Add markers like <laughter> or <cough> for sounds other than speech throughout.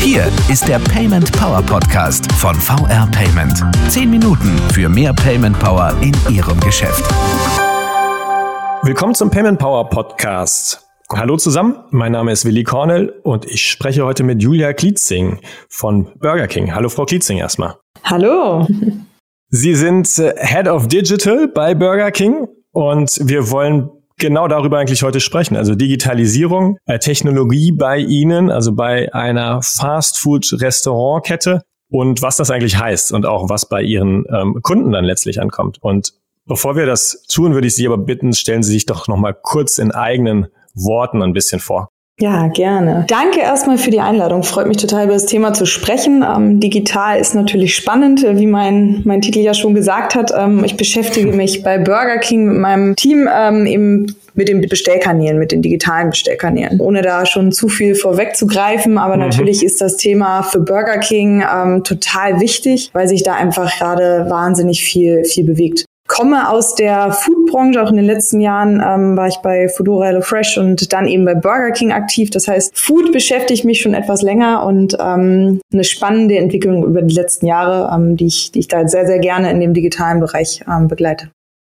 Hier ist der Payment Power Podcast von VR Payment. Zehn Minuten für mehr Payment Power in Ihrem Geschäft. Willkommen zum Payment Power Podcast. Hallo zusammen, mein Name ist Willi Cornell und ich spreche heute mit Julia Klietzing von Burger King. Hallo Frau Klietzing erstmal. Hallo. Sie sind äh, Head of Digital bei Burger King und wir wollen genau darüber eigentlich heute sprechen. Also Digitalisierung, äh, Technologie bei Ihnen, also bei einer Fast-Food-Restaurantkette und was das eigentlich heißt und auch was bei Ihren ähm, Kunden dann letztlich ankommt. Und bevor wir das tun, würde ich Sie aber bitten, stellen Sie sich doch noch mal kurz in eigenen Worten ein bisschen vor. Ja, gerne. Danke erstmal für die Einladung. Freut mich total, über das Thema zu sprechen. Ähm, digital ist natürlich spannend, äh, wie mein, mein Titel ja schon gesagt hat. Ähm, ich beschäftige mich bei Burger King mit meinem Team ähm, eben mit den Bestellkanälen, mit den digitalen Bestellkanälen. Ohne da schon zu viel vorwegzugreifen, aber mhm. natürlich ist das Thema für Burger King ähm, total wichtig, weil sich da einfach gerade wahnsinnig viel, viel bewegt komme aus der Foodbranche. Auch in den letzten Jahren ähm, war ich bei Foodora Hello Fresh und dann eben bei Burger King aktiv. Das heißt, Food beschäftigt mich schon etwas länger und ähm, eine spannende Entwicklung über die letzten Jahre, ähm, die, ich, die ich da sehr, sehr gerne in dem digitalen Bereich ähm, begleite.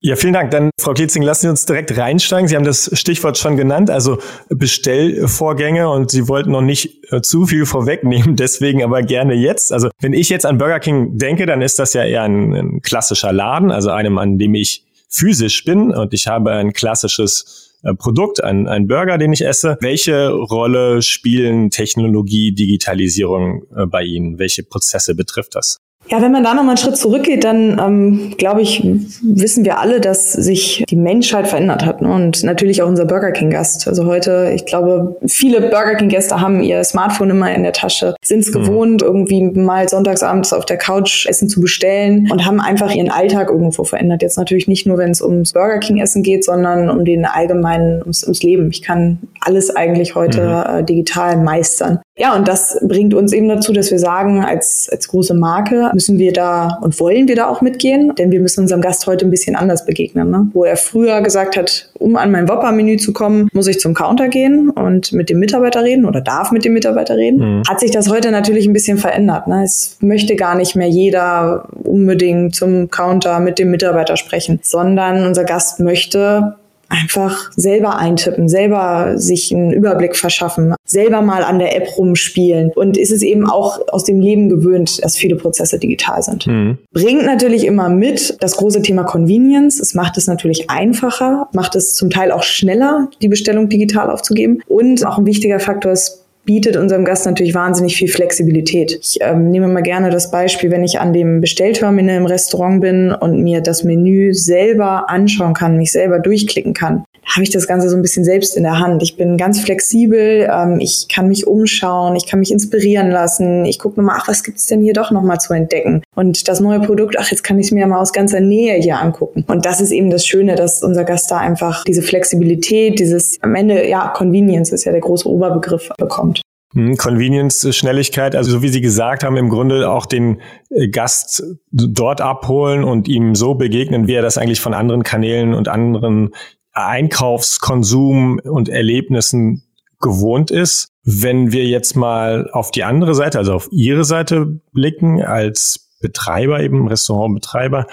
Ja, vielen Dank. Dann, Frau Klietzing, lassen Sie uns direkt reinsteigen. Sie haben das Stichwort schon genannt, also Bestellvorgänge und Sie wollten noch nicht äh, zu viel vorwegnehmen, <laughs> deswegen aber gerne jetzt. Also wenn ich jetzt an Burger King denke, dann ist das ja eher ein, ein klassischer Laden, also einem, an dem ich physisch bin und ich habe ein klassisches äh, Produkt, ein, ein Burger, den ich esse. Welche Rolle spielen Technologie, Digitalisierung äh, bei Ihnen? Welche Prozesse betrifft das? Ja, wenn man da nochmal einen Schritt zurückgeht, dann ähm, glaube ich, wissen wir alle, dass sich die Menschheit verändert hat. Ne? Und natürlich auch unser Burger King-Gast. Also heute, ich glaube, viele Burger King-Gäste haben ihr Smartphone immer in der Tasche, sind es mhm. gewohnt, irgendwie mal sonntagsabends auf der Couch Essen zu bestellen und haben einfach ihren Alltag irgendwo verändert. Jetzt natürlich nicht nur, wenn es ums Burger King-Essen geht, sondern um den allgemeinen, ums, ums Leben. Ich kann alles eigentlich heute mhm. äh, digital meistern. Ja, und das bringt uns eben dazu, dass wir sagen, als, als große Marke müssen wir da und wollen wir da auch mitgehen, denn wir müssen unserem Gast heute ein bisschen anders begegnen. Ne? Wo er früher gesagt hat, um an mein Whopper-Menü zu kommen, muss ich zum Counter gehen und mit dem Mitarbeiter reden oder darf mit dem Mitarbeiter reden, mhm. hat sich das heute natürlich ein bisschen verändert. Ne? Es möchte gar nicht mehr jeder unbedingt zum Counter mit dem Mitarbeiter sprechen, sondern unser Gast möchte einfach selber eintippen, selber sich einen Überblick verschaffen, selber mal an der App rumspielen und ist es eben auch aus dem Leben gewöhnt, dass viele Prozesse digital sind. Mhm. Bringt natürlich immer mit das große Thema Convenience. Es macht es natürlich einfacher, macht es zum Teil auch schneller, die Bestellung digital aufzugeben und auch ein wichtiger Faktor ist bietet unserem Gast natürlich wahnsinnig viel Flexibilität. Ich ähm, nehme mal gerne das Beispiel, wenn ich an dem Bestellterminal im Restaurant bin und mir das Menü selber anschauen kann, mich selber durchklicken kann habe ich das Ganze so ein bisschen selbst in der Hand. Ich bin ganz flexibel, ähm, ich kann mich umschauen, ich kann mich inspirieren lassen. Ich gucke nochmal, ach, was gibt's denn hier doch nochmal zu entdecken? Und das neue Produkt, ach, jetzt kann ich es mir mal aus ganzer Nähe hier angucken. Und das ist eben das Schöne, dass unser Gast da einfach diese Flexibilität, dieses am Ende, ja, Convenience ist ja der große Oberbegriff, bekommt. Hm, Convenience, Schnelligkeit, also so wie Sie gesagt haben, im Grunde auch den äh, Gast dort abholen und ihm so begegnen, wie er das eigentlich von anderen Kanälen und anderen Einkaufskonsum und Erlebnissen gewohnt ist. Wenn wir jetzt mal auf die andere Seite, also auf Ihre Seite blicken, als Betreiber, eben Restaurantbetreiber,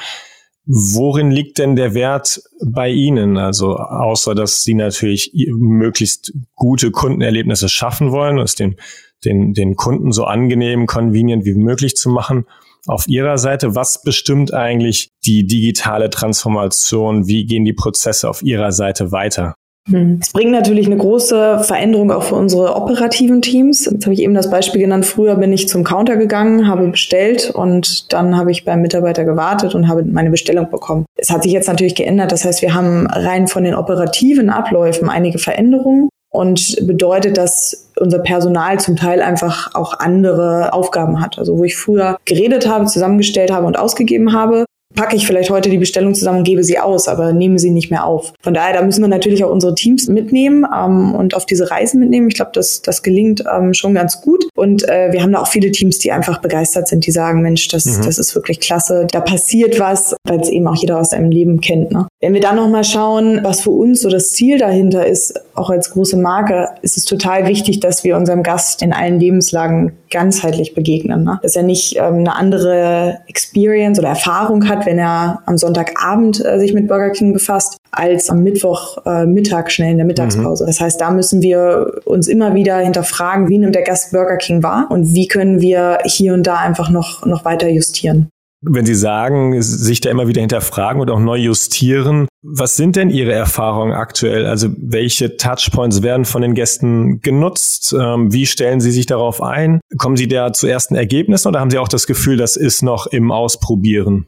worin liegt denn der Wert bei Ihnen? Also außer, dass Sie natürlich möglichst gute Kundenerlebnisse schaffen wollen, es den, den, den Kunden so angenehm, convenient wie möglich zu machen, auf Ihrer Seite, was bestimmt eigentlich die digitale Transformation? Wie gehen die Prozesse auf Ihrer Seite weiter? Hm. Es bringt natürlich eine große Veränderung auch für unsere operativen Teams. Jetzt habe ich eben das Beispiel genannt. Früher bin ich zum Counter gegangen, habe bestellt und dann habe ich beim Mitarbeiter gewartet und habe meine Bestellung bekommen. Es hat sich jetzt natürlich geändert. Das heißt, wir haben rein von den operativen Abläufen einige Veränderungen und bedeutet, dass unser Personal zum Teil einfach auch andere Aufgaben hat. Also wo ich früher geredet habe, zusammengestellt habe und ausgegeben habe, packe ich vielleicht heute die Bestellung zusammen und gebe sie aus, aber nehme sie nicht mehr auf. Von daher, da müssen wir natürlich auch unsere Teams mitnehmen ähm, und auf diese Reisen mitnehmen. Ich glaube, das, das gelingt ähm, schon ganz gut. Und äh, wir haben da auch viele Teams, die einfach begeistert sind, die sagen, Mensch, das, mhm. das ist wirklich klasse. Da passiert was, weil es eben auch jeder aus seinem Leben kennt. Ne? Wenn wir dann nochmal schauen, was für uns so das Ziel dahinter ist, auch als große Marke, ist es total wichtig, dass wir unserem Gast in allen Lebenslagen ganzheitlich begegnen. Ne? Dass er nicht ähm, eine andere Experience oder Erfahrung hat, wenn er am Sonntagabend äh, sich mit Burger King befasst, als am Mittwoch äh, schnell in der Mittagspause. Mhm. Das heißt, da müssen wir uns immer wieder hinterfragen, wie nimmt der Gast Burger King wahr und wie können wir hier und da einfach noch, noch weiter justieren. Wenn Sie sagen, sich da immer wieder hinterfragen und auch neu justieren, was sind denn Ihre Erfahrungen aktuell? Also welche Touchpoints werden von den Gästen genutzt? Ähm, wie stellen Sie sich darauf ein? Kommen Sie da zu ersten Ergebnissen oder haben Sie auch das Gefühl, das ist noch im Ausprobieren?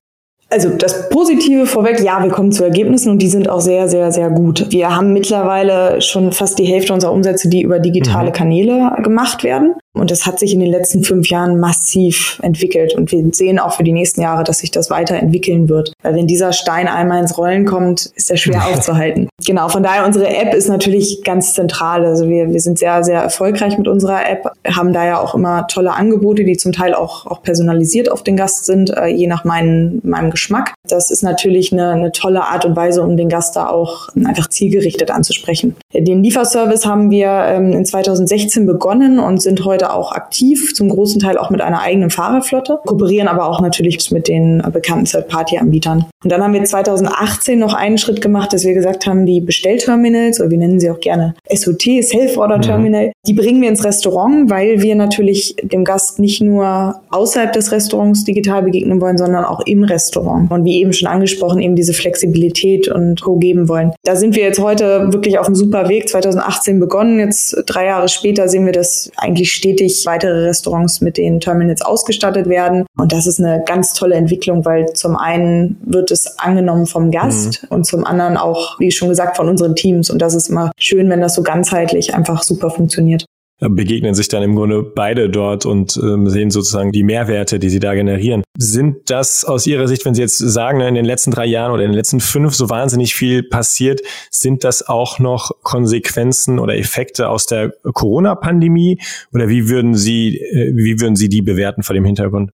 Also das Positive vorweg, ja, wir kommen zu Ergebnissen und die sind auch sehr, sehr, sehr gut. Wir haben mittlerweile schon fast die Hälfte unserer Umsätze, die über digitale mhm. Kanäle gemacht werden. Und das hat sich in den letzten fünf Jahren massiv entwickelt. Und wir sehen auch für die nächsten Jahre, dass sich das weiterentwickeln wird. Weil wenn dieser Stein einmal ins Rollen kommt, ist er schwer <laughs> aufzuhalten. Genau, von daher unsere App ist natürlich ganz zentral. Also wir, wir sind sehr, sehr erfolgreich mit unserer App, haben da ja auch immer tolle Angebote, die zum Teil auch, auch personalisiert auf den Gast sind, äh, je nach mein, meinem Geschmack. Das ist natürlich eine, eine tolle Art und Weise, um den Gast da auch einfach zielgerichtet anzusprechen. Den Lieferservice haben wir ähm, in 2016 begonnen und sind heute auch aktiv, zum großen Teil auch mit einer eigenen Fahrerflotte, kooperieren aber auch natürlich mit den bekannten Third-Party-Anbietern. Und dann haben wir 2018 noch einen Schritt gemacht, dass wir gesagt haben, die Bestellterminals, oder wir nennen sie auch gerne SOT, Self-Order-Terminal, mhm. die bringen wir ins Restaurant, weil wir natürlich dem Gast nicht nur außerhalb des Restaurants digital begegnen wollen, sondern auch im Restaurant. Und wie eben schon angesprochen, eben diese Flexibilität und Co. geben wollen. Da sind wir jetzt heute wirklich auf einem super Weg. 2018 begonnen, jetzt drei Jahre später sehen wir, dass eigentlich stetig weitere Restaurants mit den Terminals ausgestattet werden. Und das ist eine ganz tolle Entwicklung, weil zum einen wird es angenommen vom Gast mhm. und zum anderen auch, wie schon gesagt, von unseren Teams. Und das ist immer schön, wenn das so ganzheitlich einfach super funktioniert begegnen sich dann im Grunde beide dort und ähm, sehen sozusagen die Mehrwerte, die sie da generieren. Sind das aus Ihrer Sicht, wenn Sie jetzt sagen, in den letzten drei Jahren oder in den letzten fünf so wahnsinnig viel passiert, sind das auch noch Konsequenzen oder Effekte aus der Corona-Pandemie oder wie würden Sie, äh, wie würden Sie die bewerten vor dem Hintergrund?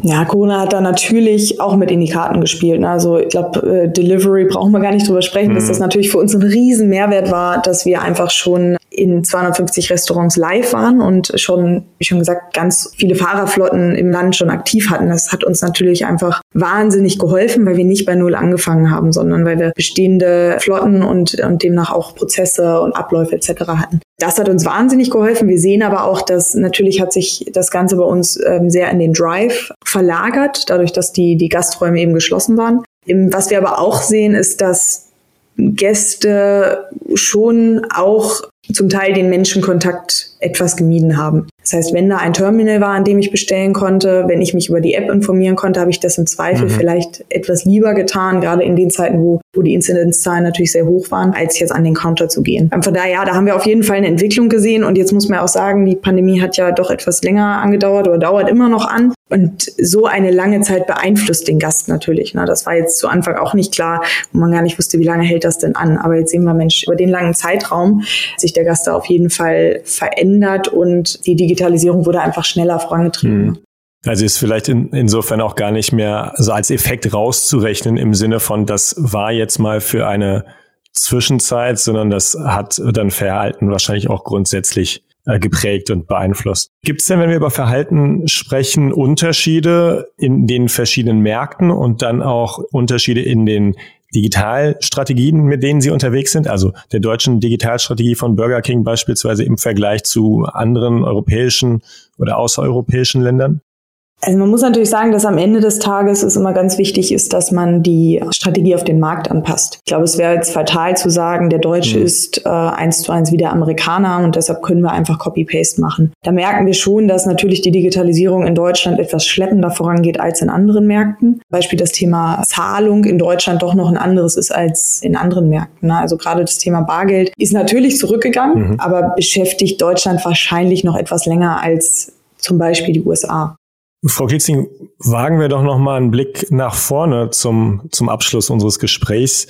Ja, Corona hat da natürlich auch mit in die Karten gespielt. Ne? Also ich glaube, äh, Delivery brauchen wir gar nicht drüber sprechen, mhm. dass das natürlich für uns ein riesen Mehrwert war, dass wir einfach schon in 250 Restaurants live waren und schon, wie schon gesagt, ganz viele Fahrerflotten im Land schon aktiv hatten. Das hat uns natürlich einfach wahnsinnig geholfen, weil wir nicht bei Null angefangen haben, sondern weil wir bestehende Flotten und, und demnach auch Prozesse und Abläufe etc. hatten. Das hat uns wahnsinnig geholfen. Wir sehen aber auch, dass natürlich hat sich das Ganze bei uns ähm, sehr in den Drive verlagert, dadurch, dass die, die Gasträume eben geschlossen waren. Was wir aber auch sehen, ist, dass Gäste schon auch zum Teil den Menschenkontakt etwas gemieden haben. Das heißt, wenn da ein Terminal war, an dem ich bestellen konnte, wenn ich mich über die App informieren konnte, habe ich das im Zweifel mhm. vielleicht etwas lieber getan, gerade in den Zeiten, wo, wo die Inzidenzzahlen natürlich sehr hoch waren, als jetzt an den Counter zu gehen. Von daher, ja, da haben wir auf jeden Fall eine Entwicklung gesehen und jetzt muss man auch sagen, die Pandemie hat ja doch etwas länger angedauert oder dauert immer noch an. Und so eine lange Zeit beeinflusst den Gast natürlich. Ne? Das war jetzt zu Anfang auch nicht klar, wo man gar nicht wusste, wie lange hält das denn an. Aber jetzt sehen wir, Mensch, über den langen Zeitraum sich der Gast da auf jeden Fall verändert und die Digitalisierung wurde einfach schneller vorangetrieben. Mhm. Also ist vielleicht in, insofern auch gar nicht mehr so als Effekt rauszurechnen im Sinne von, das war jetzt mal für eine Zwischenzeit, sondern das hat dann Verhalten wahrscheinlich auch grundsätzlich äh, geprägt und beeinflusst. Gibt es denn, wenn wir über Verhalten sprechen, Unterschiede in den verschiedenen Märkten und dann auch Unterschiede in den Digitalstrategien, mit denen Sie unterwegs sind, also der deutschen Digitalstrategie von Burger King beispielsweise im Vergleich zu anderen europäischen oder außereuropäischen Ländern? Also man muss natürlich sagen, dass am Ende des Tages es immer ganz wichtig ist, dass man die Strategie auf den Markt anpasst. Ich glaube, es wäre jetzt fatal zu sagen, der Deutsche mhm. ist äh, eins zu eins wie der Amerikaner und deshalb können wir einfach Copy-Paste machen. Da merken wir schon, dass natürlich die Digitalisierung in Deutschland etwas schleppender vorangeht als in anderen Märkten. Beispiel das Thema Zahlung in Deutschland doch noch ein anderes ist als in anderen Märkten. Ne? Also gerade das Thema Bargeld ist natürlich zurückgegangen, mhm. aber beschäftigt Deutschland wahrscheinlich noch etwas länger als zum Beispiel die USA. Frau Klitzing, wagen wir doch noch mal einen Blick nach vorne zum, zum Abschluss unseres Gesprächs.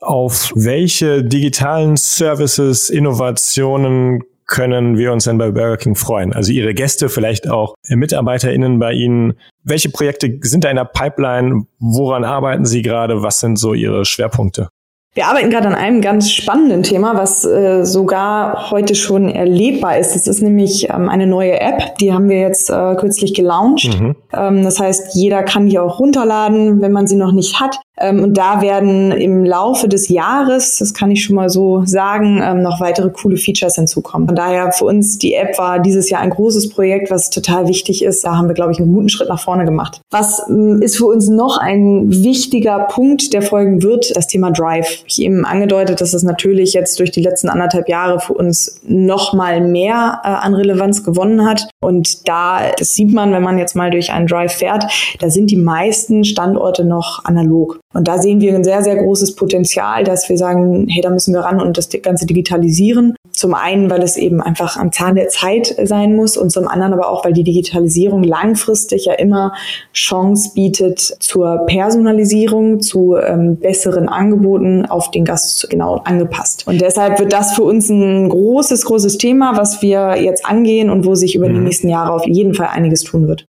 Auf welche digitalen Services, Innovationen können wir uns denn bei Burger King freuen? Also Ihre Gäste, vielleicht auch MitarbeiterInnen bei Ihnen. Welche Projekte sind da in der Pipeline? Woran arbeiten Sie gerade? Was sind so Ihre Schwerpunkte? Wir arbeiten gerade an einem ganz spannenden Thema, was äh, sogar heute schon erlebbar ist. Das ist nämlich ähm, eine neue App, die haben wir jetzt äh, kürzlich gelauncht. Mhm. Ähm, das heißt, jeder kann die auch runterladen, wenn man sie noch nicht hat. Ähm, und da werden im Laufe des Jahres, das kann ich schon mal so sagen, ähm, noch weitere coole Features hinzukommen. Von daher für uns, die App war dieses Jahr ein großes Projekt, was total wichtig ist. Da haben wir, glaube ich, einen guten Schritt nach vorne gemacht. Was ähm, ist für uns noch ein wichtiger Punkt, der folgen wird? Das Thema Drive. Ich eben angedeutet, dass es natürlich jetzt durch die letzten anderthalb Jahre für uns noch mal mehr äh, an Relevanz gewonnen hat. Und da, das sieht man, wenn man jetzt mal durch einen Drive fährt, da sind die meisten Standorte noch analog. Und da sehen wir ein sehr, sehr großes Potenzial, dass wir sagen, hey, da müssen wir ran und das Ganze digitalisieren. Zum einen, weil es eben einfach am Zahn der Zeit sein muss und zum anderen aber auch, weil die Digitalisierung langfristig ja immer Chance bietet zur Personalisierung, zu ähm, besseren Angeboten auf den Gast genau angepasst. Und deshalb wird das für uns ein großes, großes Thema, was wir jetzt angehen und wo sich über mhm. die nächsten Jahre auf jeden Fall einiges tun wird.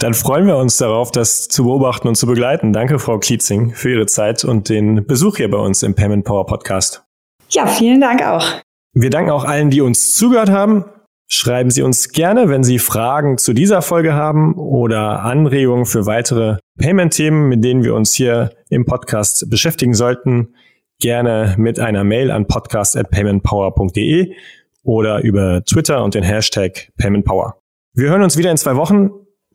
Dann freuen wir uns darauf, das zu beobachten und zu begleiten. Danke, Frau Klietzing, für Ihre Zeit und den Besuch hier bei uns im Payment Power Podcast. Ja, vielen Dank auch. Wir danken auch allen, die uns zugehört haben. Schreiben Sie uns gerne, wenn Sie Fragen zu dieser Folge haben oder Anregungen für weitere Payment-Themen, mit denen wir uns hier im Podcast beschäftigen sollten, gerne mit einer Mail an podcast@paymentpower.de oder über Twitter und den Hashtag PaymentPower. Wir hören uns wieder in zwei Wochen.